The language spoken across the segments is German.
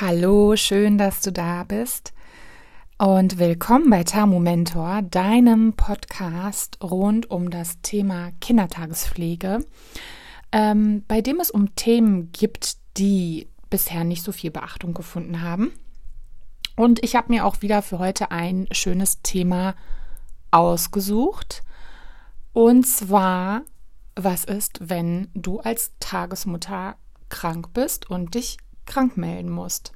Hallo, schön, dass du da bist und willkommen bei Tamu Mentor, deinem Podcast rund um das Thema Kindertagespflege, ähm, bei dem es um Themen gibt, die bisher nicht so viel Beachtung gefunden haben. Und ich habe mir auch wieder für heute ein schönes Thema ausgesucht. Und zwar, was ist, wenn du als Tagesmutter krank bist und dich krank melden musst.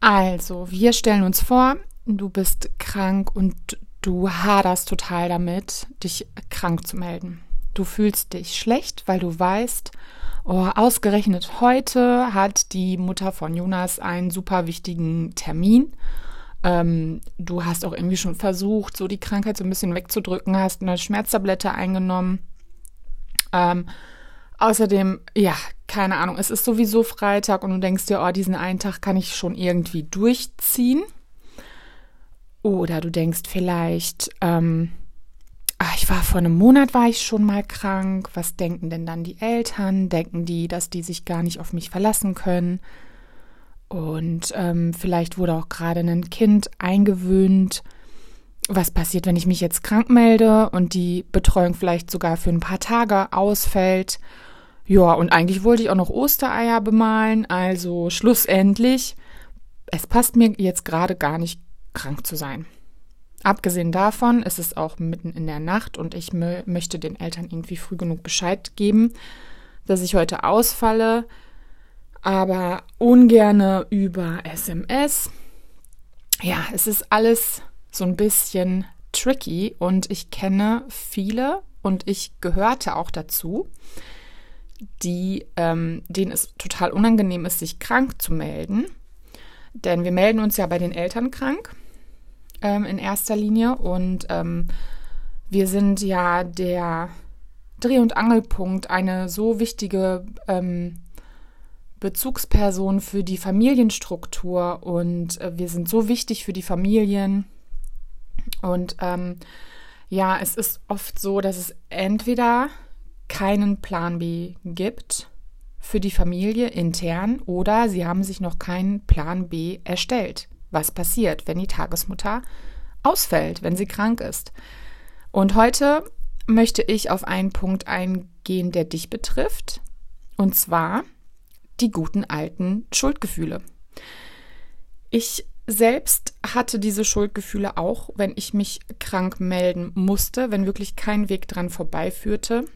Also, wir stellen uns vor, du bist krank und du haderst total damit, dich krank zu melden. Du fühlst dich schlecht, weil du weißt, oh, ausgerechnet heute hat die Mutter von Jonas einen super wichtigen Termin. Ähm, du hast auch irgendwie schon versucht, so die Krankheit so ein bisschen wegzudrücken, hast eine Schmerztablette eingenommen. Ähm, Außerdem, ja, keine Ahnung, es ist sowieso Freitag und du denkst dir, oh, diesen einen Tag kann ich schon irgendwie durchziehen. Oder du denkst vielleicht, ähm, ach, ich war vor einem Monat, war ich schon mal krank. Was denken denn dann die Eltern? Denken die, dass die sich gar nicht auf mich verlassen können? Und ähm, vielleicht wurde auch gerade ein Kind eingewöhnt. Was passiert, wenn ich mich jetzt krank melde und die Betreuung vielleicht sogar für ein paar Tage ausfällt? Ja, und eigentlich wollte ich auch noch Ostereier bemalen, also schlussendlich, es passt mir jetzt gerade gar nicht, krank zu sein. Abgesehen davon ist es auch mitten in der Nacht und ich möchte den Eltern irgendwie früh genug Bescheid geben, dass ich heute ausfalle, aber ungerne über SMS. Ja, es ist alles so ein bisschen tricky und ich kenne viele und ich gehörte auch dazu, die, ähm, denen es total unangenehm ist, sich krank zu melden. Denn wir melden uns ja bei den Eltern krank ähm, in erster Linie und ähm, wir sind ja der Dreh- und Angelpunkt, eine so wichtige ähm, Bezugsperson für die Familienstruktur und äh, wir sind so wichtig für die Familien. Und ähm, ja, es ist oft so, dass es entweder keinen Plan B gibt für die Familie intern oder sie haben sich noch keinen Plan B erstellt. Was passiert, wenn die Tagesmutter ausfällt, wenn sie krank ist? Und heute möchte ich auf einen Punkt eingehen, der dich betrifft, und zwar die guten alten Schuldgefühle. Ich selbst hatte diese Schuldgefühle auch, wenn ich mich krank melden musste, wenn wirklich kein Weg dran vorbeiführte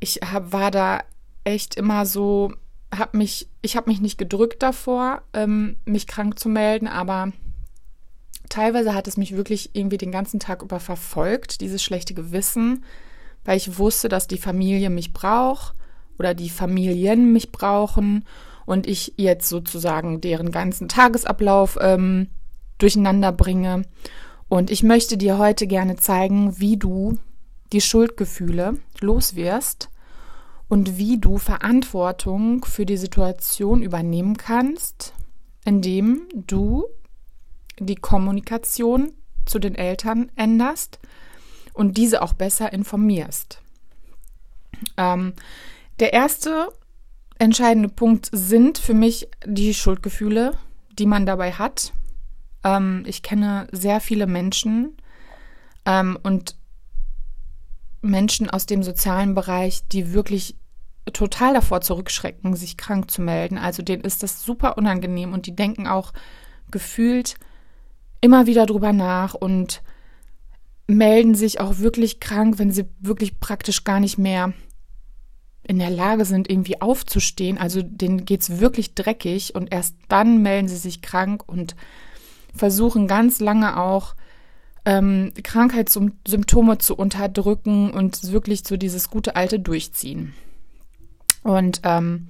ich hab, war da echt immer so, hab mich, ich habe mich nicht gedrückt davor, ähm, mich krank zu melden, aber teilweise hat es mich wirklich irgendwie den ganzen Tag über verfolgt, dieses schlechte Gewissen, weil ich wusste, dass die Familie mich braucht oder die Familien mich brauchen und ich jetzt sozusagen deren ganzen Tagesablauf ähm, durcheinander bringe. Und ich möchte dir heute gerne zeigen, wie du die Schuldgefühle loswirst und wie du Verantwortung für die Situation übernehmen kannst, indem du die Kommunikation zu den Eltern änderst und diese auch besser informierst. Ähm, der erste entscheidende Punkt sind für mich die Schuldgefühle, die man dabei hat. Ähm, ich kenne sehr viele Menschen ähm, und Menschen aus dem sozialen Bereich, die wirklich total davor zurückschrecken, sich krank zu melden. Also denen ist das super unangenehm und die denken auch gefühlt immer wieder drüber nach und melden sich auch wirklich krank, wenn sie wirklich praktisch gar nicht mehr in der Lage sind, irgendwie aufzustehen. Also denen geht es wirklich dreckig und erst dann melden sie sich krank und versuchen ganz lange auch ähm, Krankheitssymptome zu unterdrücken und wirklich so dieses gute alte Durchziehen. Und ähm,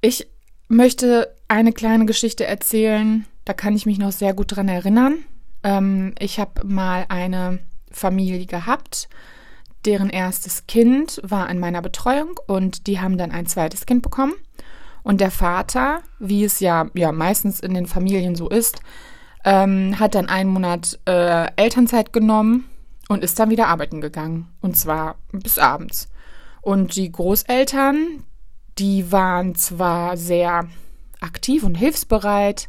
ich möchte eine kleine Geschichte erzählen, da kann ich mich noch sehr gut dran erinnern. Ähm, ich habe mal eine Familie gehabt, deren erstes Kind war in meiner Betreuung und die haben dann ein zweites Kind bekommen. Und der Vater, wie es ja, ja meistens in den Familien so ist, ähm, hat dann einen Monat äh, Elternzeit genommen und ist dann wieder arbeiten gegangen. Und zwar bis abends. Und die Großeltern, die waren zwar sehr aktiv und hilfsbereit,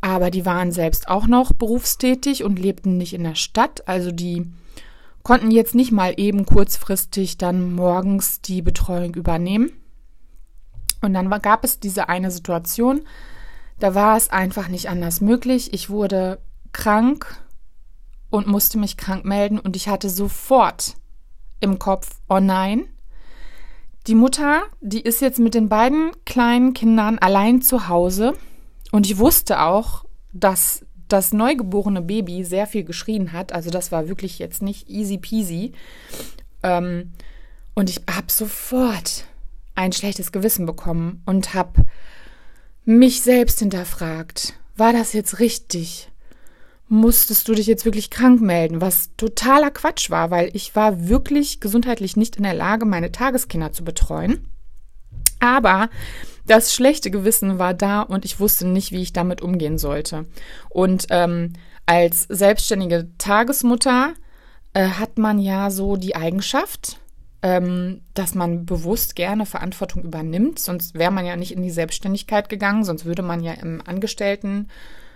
aber die waren selbst auch noch berufstätig und lebten nicht in der Stadt. Also die konnten jetzt nicht mal eben kurzfristig dann morgens die Betreuung übernehmen. Und dann gab es diese eine Situation, da war es einfach nicht anders möglich. Ich wurde krank und musste mich krank melden und ich hatte sofort im Kopf, oh nein, die Mutter, die ist jetzt mit den beiden kleinen Kindern allein zu Hause und ich wusste auch, dass das neugeborene Baby sehr viel geschrien hat. Also das war wirklich jetzt nicht easy peasy. Ähm, und ich habe sofort ein schlechtes Gewissen bekommen und habe mich selbst hinterfragt. War das jetzt richtig? musstest du dich jetzt wirklich krank melden, was totaler Quatsch war, weil ich war wirklich gesundheitlich nicht in der Lage, meine Tageskinder zu betreuen. Aber das schlechte Gewissen war da und ich wusste nicht, wie ich damit umgehen sollte. Und ähm, als selbstständige Tagesmutter äh, hat man ja so die Eigenschaft, ähm, dass man bewusst gerne Verantwortung übernimmt. Sonst wäre man ja nicht in die Selbstständigkeit gegangen, sonst würde man ja im Angestellten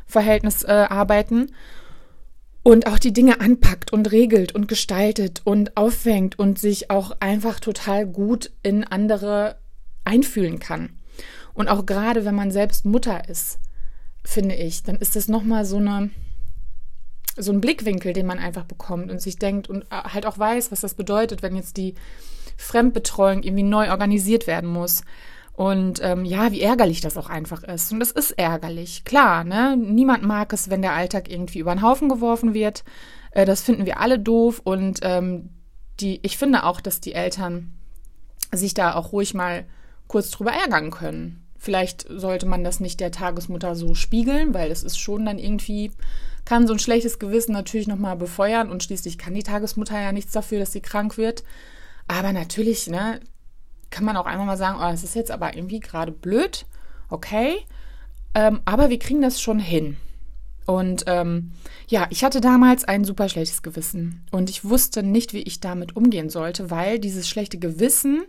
Verhältnis äh, arbeiten und auch die Dinge anpackt und regelt und gestaltet und auffängt und sich auch einfach total gut in andere einfühlen kann. Und auch gerade wenn man selbst Mutter ist, finde ich, dann ist das nochmal so eine so ein Blickwinkel, den man einfach bekommt und sich denkt und äh, halt auch weiß, was das bedeutet, wenn jetzt die Fremdbetreuung irgendwie neu organisiert werden muss. Und ähm, ja, wie ärgerlich das auch einfach ist. Und es ist ärgerlich, klar, ne? Niemand mag es, wenn der Alltag irgendwie über den Haufen geworfen wird. Äh, das finden wir alle doof. Und ähm, die, ich finde auch, dass die Eltern sich da auch ruhig mal kurz drüber ärgern können. Vielleicht sollte man das nicht der Tagesmutter so spiegeln, weil das ist schon dann irgendwie, kann so ein schlechtes Gewissen natürlich nochmal befeuern und schließlich kann die Tagesmutter ja nichts dafür, dass sie krank wird. Aber natürlich, ne, kann man auch einmal mal sagen, oh, das ist jetzt aber irgendwie gerade blöd, okay, ähm, aber wir kriegen das schon hin. Und ähm, ja, ich hatte damals ein super schlechtes Gewissen und ich wusste nicht, wie ich damit umgehen sollte, weil dieses schlechte Gewissen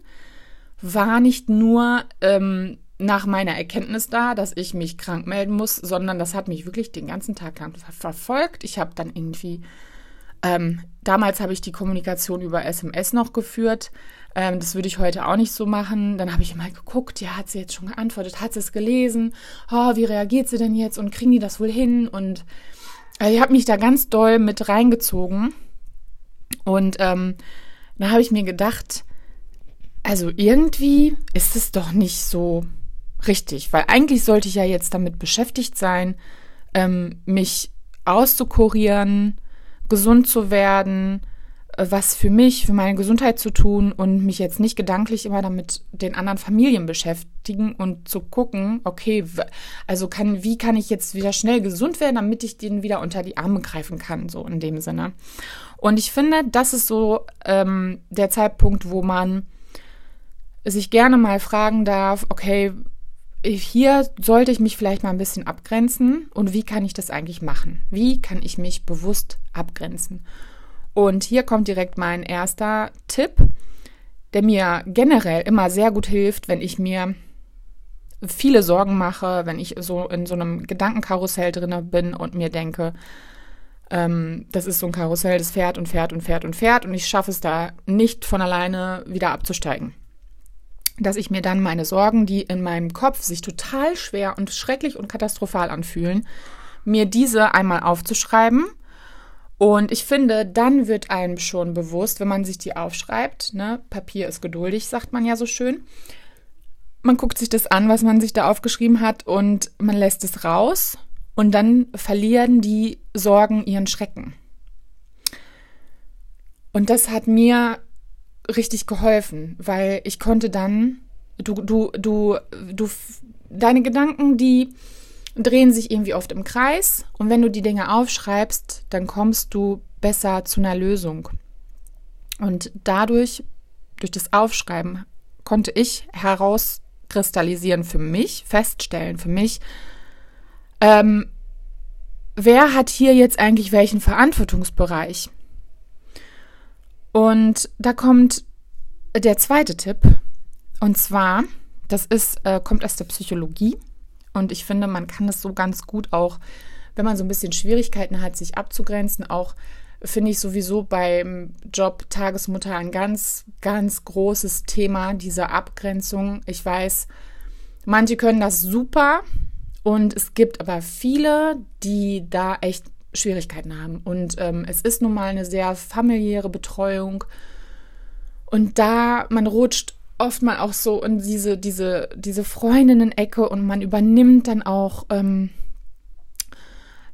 war nicht nur ähm, nach meiner Erkenntnis da, dass ich mich krank melden muss, sondern das hat mich wirklich den ganzen Tag lang verfolgt. Ich habe dann irgendwie, ähm, damals habe ich die Kommunikation über SMS noch geführt, ähm, das würde ich heute auch nicht so machen. Dann habe ich mal geguckt, ja, hat sie jetzt schon geantwortet, hat sie es gelesen? Oh, wie reagiert sie denn jetzt und kriegen die das wohl hin? Und also ich habe mich da ganz doll mit reingezogen. Und ähm, da habe ich mir gedacht, also irgendwie ist es doch nicht so richtig, weil eigentlich sollte ich ja jetzt damit beschäftigt sein, ähm, mich auszukurieren, gesund zu werden, was für mich, für meine Gesundheit zu tun und mich jetzt nicht gedanklich immer damit den anderen Familien beschäftigen und zu gucken, okay, also kann, wie kann ich jetzt wieder schnell gesund werden, damit ich denen wieder unter die Arme greifen kann, so in dem Sinne. Und ich finde, das ist so ähm, der Zeitpunkt, wo man sich gerne mal fragen darf, okay, hier sollte ich mich vielleicht mal ein bisschen abgrenzen und wie kann ich das eigentlich machen? Wie kann ich mich bewusst abgrenzen? Und hier kommt direkt mein erster Tipp, der mir generell immer sehr gut hilft, wenn ich mir viele Sorgen mache, wenn ich so in so einem Gedankenkarussell drin bin und mir denke, ähm, das ist so ein Karussell, das fährt und fährt und fährt und fährt und ich schaffe es da nicht von alleine wieder abzusteigen. Dass ich mir dann meine Sorgen, die in meinem Kopf sich total schwer und schrecklich und katastrophal anfühlen, mir diese einmal aufzuschreiben und ich finde, dann wird einem schon bewusst, wenn man sich die aufschreibt, ne, Papier ist geduldig, sagt man ja so schön. Man guckt sich das an, was man sich da aufgeschrieben hat und man lässt es raus und dann verlieren die Sorgen ihren Schrecken. Und das hat mir richtig geholfen, weil ich konnte dann, du, du, du, du, deine Gedanken, die drehen sich irgendwie oft im Kreis und wenn du die Dinge aufschreibst, dann kommst du besser zu einer Lösung. Und dadurch, durch das Aufschreiben, konnte ich herauskristallisieren für mich, feststellen für mich, ähm, wer hat hier jetzt eigentlich welchen Verantwortungsbereich? Und da kommt der zweite Tipp. Und zwar, das ist, äh, kommt aus der Psychologie Und ich finde, man kann das so ganz gut auch, wenn man so ein bisschen Schwierigkeiten hat, sich abzugrenzen, auch finde ich sowieso beim Job Tagesmutter ein ganz, ganz großes Thema, diese Abgrenzung. Ich weiß, manche können das super und es gibt aber viele, die da echt Schwierigkeiten haben. Und ähm, es ist nun mal eine sehr familiäre Betreuung. Und da, man rutscht oft mal auch so in diese, diese, diese Freundinnen-Ecke und man übernimmt dann auch ähm,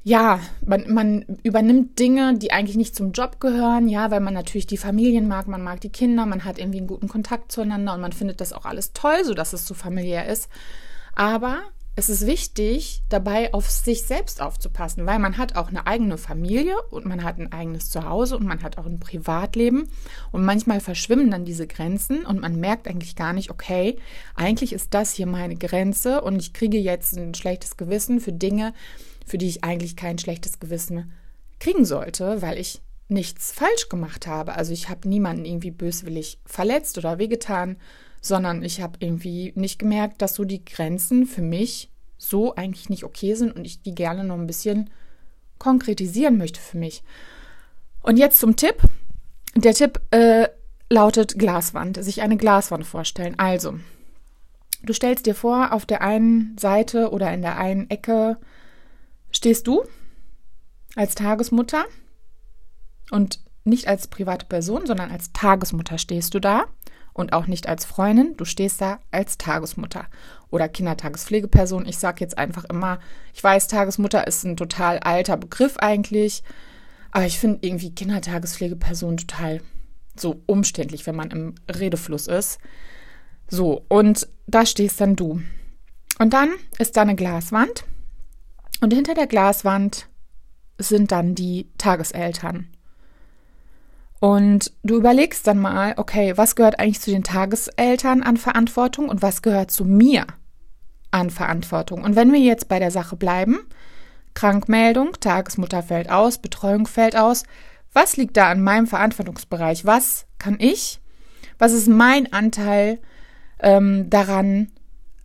ja, man, man übernimmt Dinge, die eigentlich nicht zum Job gehören, ja, weil man natürlich die Familien mag, man mag die Kinder, man hat irgendwie einen guten Kontakt zueinander und man findet das auch alles toll, so dass es so familiär ist. Aber es ist wichtig, dabei auf sich selbst aufzupassen, weil man hat auch eine eigene Familie und man hat ein eigenes Zuhause und man hat auch ein Privatleben und manchmal verschwimmen dann diese Grenzen und man merkt eigentlich gar nicht, okay, eigentlich ist das hier meine Grenze und ich kriege jetzt ein schlechtes Gewissen für Dinge, für die ich eigentlich kein schlechtes Gewissen kriegen sollte, weil ich nichts falsch gemacht habe. Also ich habe niemanden irgendwie böswillig verletzt oder wehgetan, sondern ich habe irgendwie nicht gemerkt, dass so die Grenzen für mich so eigentlich nicht okay sind und ich die gerne noch ein bisschen konkretisieren möchte für mich. Und jetzt zum Tipp. Der Tipp äh, lautet Glaswand, sich eine Glaswand vorstellen. Also, du stellst dir vor, auf der einen Seite oder in der einen Ecke stehst du als Tagesmutter und nicht als private Person, sondern als Tagesmutter stehst du da und auch nicht als Freundin, du stehst da als Tagesmutter oder Kindertagespflegeperson. Ich sage jetzt einfach immer, ich weiß, Tagesmutter ist ein total alter Begriff eigentlich, aber ich finde irgendwie Kindertagespflegeperson total so umständlich, wenn man im Redefluss ist. So, und da stehst dann du. Und dann ist da eine Glaswand und hinter der Glaswand sind dann die Tageseltern. Und du überlegst dann mal, okay, was gehört eigentlich zu den Tageseltern an Verantwortung und was gehört zu mir an Verantwortung? Und wenn wir jetzt bei der Sache bleiben, Krankmeldung, Tagesmutter fällt aus, Betreuung fällt aus, was liegt da an meinem Verantwortungsbereich? Was kann ich? Was ist mein Anteil ähm, daran,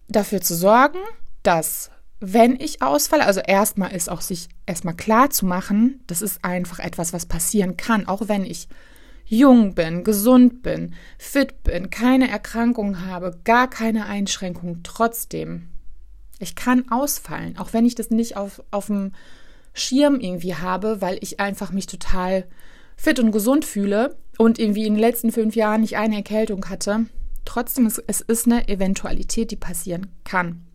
dafür zu sorgen, dass wenn ich ausfalle, also erstmal ist auch sich erstmal klar zu machen, das ist einfach etwas, was passieren kann, auch wenn ich jung bin, gesund bin, fit bin, keine Erkrankung habe, gar keine Einschränkung, trotzdem. Ich kann ausfallen, auch wenn ich das nicht auf, auf dem Schirm irgendwie habe, weil ich einfach mich total fit und gesund fühle und irgendwie in den letzten fünf Jahren nicht eine Erkältung hatte. Trotzdem, ist es ist eine Eventualität, die passieren kann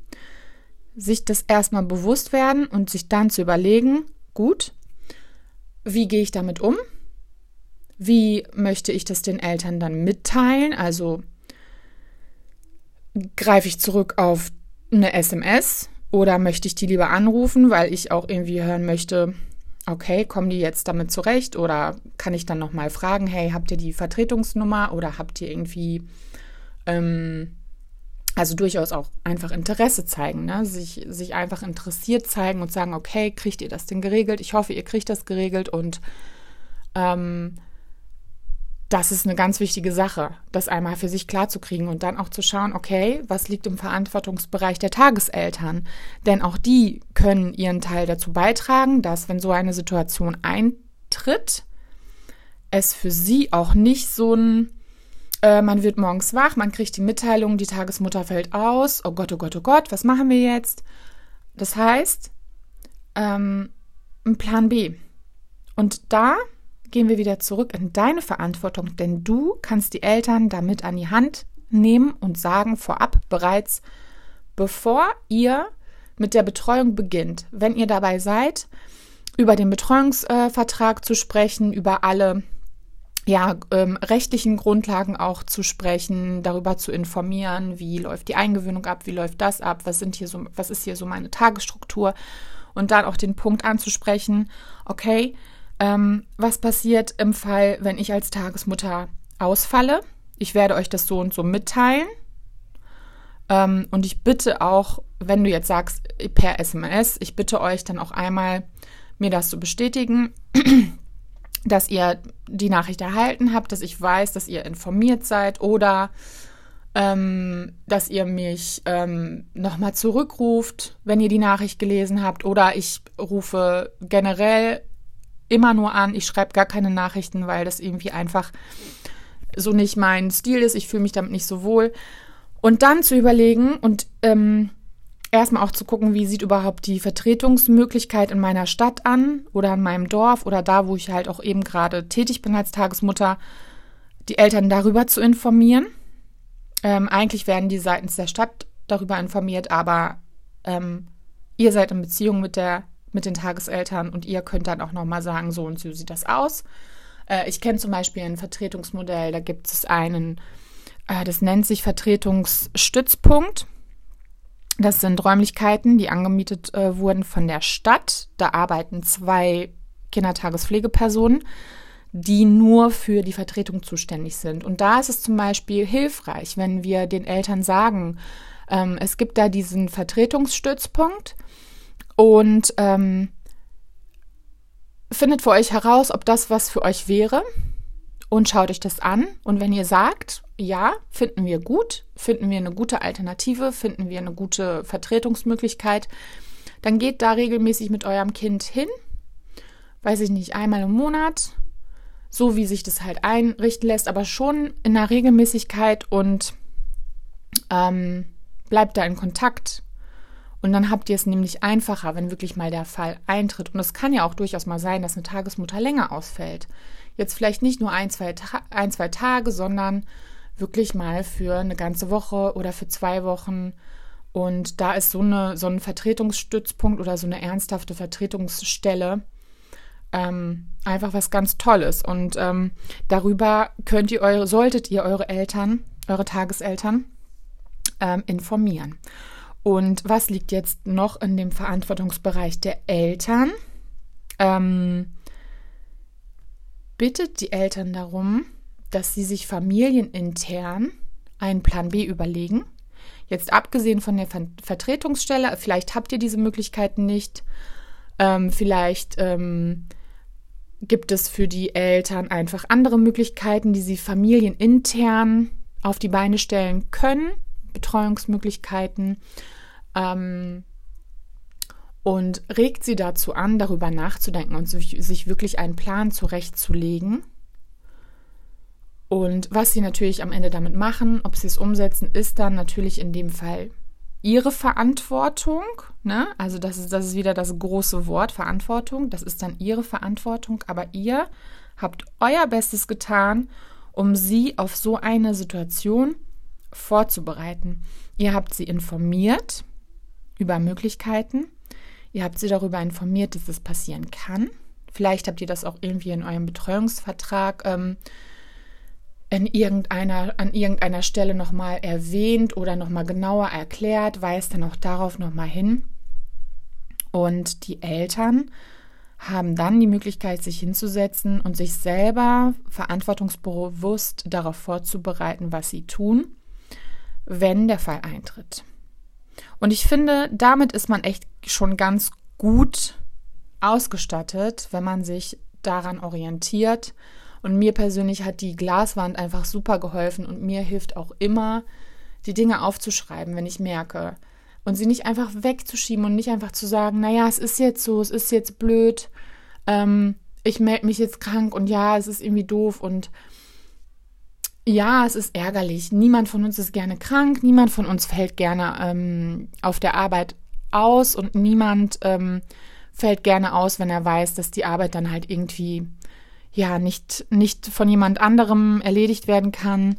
sich das erstmal bewusst werden und sich dann zu überlegen, gut, wie gehe ich damit um? Wie möchte ich das den Eltern dann mitteilen? Also greife ich zurück auf eine SMS oder möchte ich die lieber anrufen, weil ich auch irgendwie hören möchte, okay, kommen die jetzt damit zurecht oder kann ich dann nochmal fragen, hey, habt ihr die Vertretungsnummer oder habt ihr irgendwie ähm, also durchaus auch einfach Interesse zeigen, ne? sich, sich einfach interessiert zeigen und sagen, okay, kriegt ihr das denn geregelt? Ich hoffe, ihr kriegt das geregelt und ähm, das ist eine ganz wichtige Sache, das einmal für sich klarzukriegen und dann auch zu schauen, okay, was liegt im Verantwortungsbereich der Tageseltern? Denn auch die können ihren Teil dazu beitragen, dass, wenn so eine Situation eintritt, es für sie auch nicht so ein äh, man wird morgens wach, man kriegt die Mitteilung, die Tagesmutter fällt aus. Oh Gott, oh Gott, oh Gott, was machen wir jetzt? Das heißt, ähm, ein Plan B. Und da gehen wir wieder zurück in deine Verantwortung, denn du kannst die Eltern damit an die Hand nehmen und sagen vorab bereits, bevor ihr mit der Betreuung beginnt, wenn ihr dabei seid, über den Betreuungsvertrag äh, zu sprechen, über alle ja, ähm, rechtlichen Grundlagen auch zu sprechen, darüber zu informieren, wie läuft die Eingewöhnung ab, wie läuft das ab, was sind hier so, was ist hier so meine Tagesstruktur und dann auch den Punkt anzusprechen, okay, ähm, was passiert im Fall, wenn ich als Tagesmutter ausfalle? Ich werde euch das so und so mitteilen. Ähm, und ich bitte auch, wenn du jetzt sagst, per SMS, ich bitte euch dann auch einmal, mir das zu bestätigen, dass ihr die Nachricht erhalten habt, dass ich weiß, dass ihr informiert seid oder ähm, dass ihr mich ähm, nochmal zurückruft, wenn ihr die Nachricht gelesen habt. Oder ich rufe generell immer nur an. Ich schreibe gar keine Nachrichten, weil das irgendwie einfach so nicht mein Stil ist. Ich fühle mich damit nicht so wohl. Und dann zu überlegen und ähm, erstmal auch zu gucken, wie sieht überhaupt die Vertretungsmöglichkeit in meiner Stadt an oder in meinem Dorf oder da, wo ich halt auch eben gerade tätig bin als Tagesmutter, die Eltern darüber zu informieren. Ähm, eigentlich werden die seitens der Stadt darüber informiert, aber ähm, ihr seid in Beziehung mit der mit den Tageseltern und ihr könnt dann auch nochmal sagen, so und so sieht das aus. Äh, ich kenne zum Beispiel ein Vertretungsmodell, da gibt es einen, äh, das nennt sich Vertretungsstützpunkt. Das sind Räumlichkeiten, die angemietet äh, wurden von der Stadt. Da arbeiten zwei Kindertagespflegepersonen, die nur für die Vertretung zuständig sind. Und da ist es zum Beispiel hilfreich, wenn wir den Eltern sagen, ähm, es gibt da diesen Vertretungsstützpunkt und ähm, findet für euch heraus, ob das was für euch wäre und schaut euch das an. Und wenn ihr sagt, ja, finden wir gut, finden wir eine gute Alternative, finden wir eine gute Vertretungsmöglichkeit, dann geht da regelmäßig mit eurem Kind hin, weiß ich nicht, einmal im Monat, so wie sich das halt einrichten lässt, aber schon in einer Regelmäßigkeit und ähm, bleibt da in Kontakt. Und dann habt ihr es nämlich einfacher, wenn wirklich mal der Fall eintritt. Und es kann ja auch durchaus mal sein, dass eine Tagesmutter länger ausfällt. Jetzt vielleicht nicht nur ein, zwei, Ta ein, zwei Tage, sondern wirklich mal für eine ganze Woche oder für zwei Wochen. Und da ist so, eine, so ein Vertretungsstützpunkt oder so eine ernsthafte Vertretungsstelle ähm, einfach was ganz Tolles. Und ähm, darüber könnt ihr eure, solltet ihr eure Eltern, eure Tageseltern ähm, informieren. Und was liegt jetzt noch in dem Verantwortungsbereich der Eltern? Ähm, bittet die Eltern darum, dass sie sich familienintern einen Plan B überlegen. Jetzt abgesehen von der Ver Vertretungsstelle, vielleicht habt ihr diese Möglichkeiten nicht. Ähm, vielleicht ähm, gibt es für die Eltern einfach andere Möglichkeiten, die sie familienintern auf die Beine stellen können. Betreuungsmöglichkeiten. Ähm, und regt sie dazu an, darüber nachzudenken und sich wirklich einen Plan zurechtzulegen. Und was sie natürlich am Ende damit machen, ob sie es umsetzen, ist dann natürlich in dem Fall ihre Verantwortung. Ne? Also das ist, das ist wieder das große Wort Verantwortung. Das ist dann ihre Verantwortung. Aber ihr habt euer Bestes getan, um sie auf so eine Situation vorzubereiten. Ihr habt sie informiert über Möglichkeiten Ihr habt sie darüber informiert, dass es passieren kann. Vielleicht habt ihr das auch irgendwie in eurem Betreuungsvertrag ähm, in irgendeiner, an irgendeiner Stelle nochmal erwähnt oder nochmal genauer erklärt, weist dann auch darauf nochmal hin. Und die Eltern haben dann die Möglichkeit, sich hinzusetzen und sich selber verantwortungsbewusst darauf vorzubereiten, was sie tun, wenn der Fall eintritt. Und ich finde, damit ist man echt schon ganz gut ausgestattet, wenn man sich daran orientiert. Und mir persönlich hat die Glaswand einfach super geholfen und mir hilft auch immer, die Dinge aufzuschreiben, wenn ich merke. Und sie nicht einfach wegzuschieben und nicht einfach zu sagen, naja, es ist jetzt so, es ist jetzt blöd, ähm, ich melde mich jetzt krank und ja, es ist irgendwie doof und ja, es ist ärgerlich. Niemand von uns ist gerne krank, niemand von uns fällt gerne ähm, auf der Arbeit aus und niemand ähm, fällt gerne aus, wenn er weiß, dass die Arbeit dann halt irgendwie ja nicht, nicht von jemand anderem erledigt werden kann.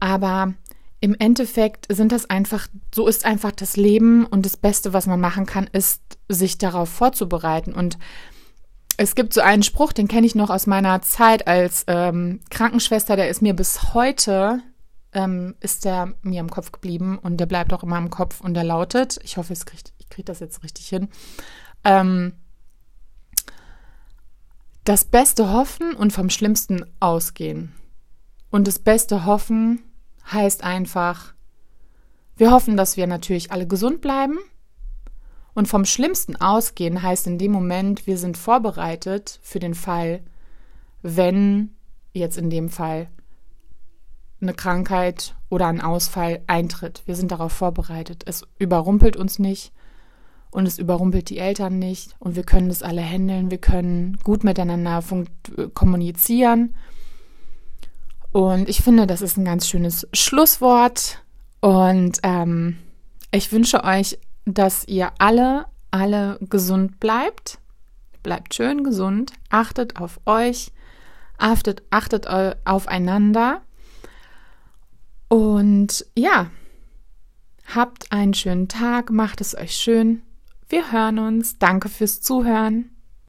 Aber im Endeffekt sind das einfach, so ist einfach das Leben und das Beste, was man machen kann, ist, sich darauf vorzubereiten. Und es gibt so einen Spruch, den kenne ich noch aus meiner Zeit als ähm, Krankenschwester, der ist mir bis heute, ähm, ist der mir im Kopf geblieben und der bleibt auch immer im Kopf und der lautet, ich hoffe, ich kriege das jetzt richtig hin, ähm, das Beste hoffen und vom Schlimmsten ausgehen. Und das Beste hoffen heißt einfach, wir hoffen, dass wir natürlich alle gesund bleiben und vom Schlimmsten ausgehen heißt in dem Moment, wir sind vorbereitet für den Fall, wenn jetzt in dem Fall eine Krankheit oder ein Ausfall eintritt. Wir sind darauf vorbereitet. Es überrumpelt uns nicht und es überrumpelt die Eltern nicht und wir können das alle handeln. Wir können gut miteinander kommunizieren. Und ich finde, das ist ein ganz schönes Schlusswort. Und ähm, ich wünsche euch, dass ihr alle, alle gesund bleibt. Bleibt schön gesund. Achtet auf euch. Achtet, achtet aufeinander. Und ja, habt einen schönen Tag, macht es euch schön. Wir hören uns. Danke fürs Zuhören.